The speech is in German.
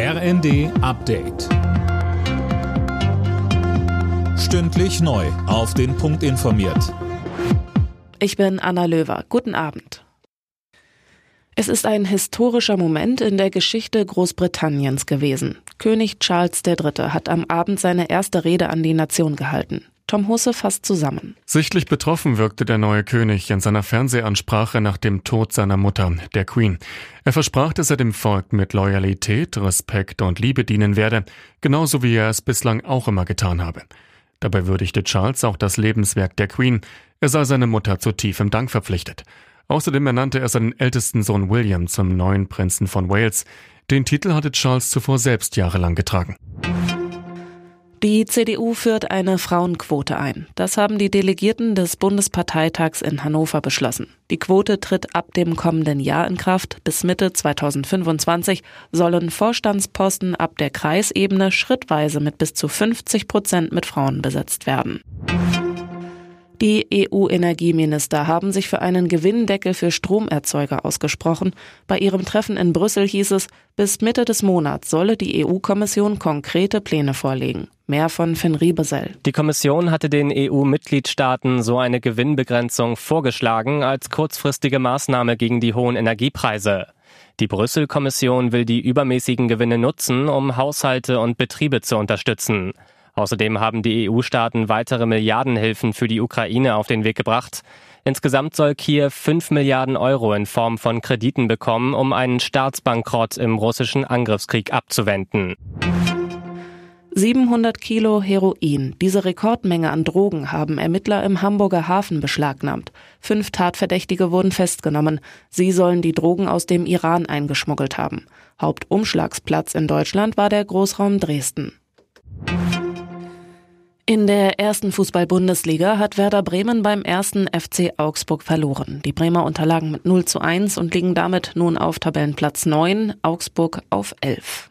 RND Update. Stündlich neu. Auf den Punkt informiert. Ich bin Anna Löwer. Guten Abend. Es ist ein historischer Moment in der Geschichte Großbritanniens gewesen. König Charles III. hat am Abend seine erste Rede an die Nation gehalten. Tom Husse fasst zusammen. Sichtlich betroffen wirkte der neue König in seiner Fernsehansprache nach dem Tod seiner Mutter, der Queen. Er versprach, dass er dem Volk mit Loyalität, Respekt und Liebe dienen werde, genauso wie er es bislang auch immer getan habe. Dabei würdigte Charles auch das Lebenswerk der Queen. Er sei seine Mutter zu tiefem Dank verpflichtet. Außerdem ernannte er seinen ältesten Sohn William zum neuen Prinzen von Wales. Den Titel hatte Charles zuvor selbst jahrelang getragen. Die CDU führt eine Frauenquote ein. Das haben die Delegierten des Bundesparteitags in Hannover beschlossen. Die Quote tritt ab dem kommenden Jahr in Kraft. Bis Mitte 2025 sollen Vorstandsposten ab der Kreisebene schrittweise mit bis zu 50 Prozent mit Frauen besetzt werden. Die EU-Energieminister haben sich für einen Gewinndeckel für Stromerzeuger ausgesprochen. Bei ihrem Treffen in Brüssel hieß es, bis Mitte des Monats solle die EU-Kommission konkrete Pläne vorlegen. Mehr von Finn Riebesell. Die Kommission hatte den EU-Mitgliedstaaten so eine Gewinnbegrenzung vorgeschlagen als kurzfristige Maßnahme gegen die hohen Energiepreise. Die Brüssel-Kommission will die übermäßigen Gewinne nutzen, um Haushalte und Betriebe zu unterstützen. Außerdem haben die EU-Staaten weitere Milliardenhilfen für die Ukraine auf den Weg gebracht. Insgesamt soll Kiew 5 Milliarden Euro in Form von Krediten bekommen, um einen Staatsbankrott im russischen Angriffskrieg abzuwenden. 700 Kilo Heroin. Diese Rekordmenge an Drogen haben Ermittler im Hamburger Hafen beschlagnahmt. Fünf Tatverdächtige wurden festgenommen. Sie sollen die Drogen aus dem Iran eingeschmuggelt haben. Hauptumschlagsplatz in Deutschland war der Großraum Dresden. In der ersten Fußball-Bundesliga hat Werder Bremen beim ersten FC Augsburg verloren. Die Bremer unterlagen mit 0 zu 1 und liegen damit nun auf Tabellenplatz 9, Augsburg auf 11.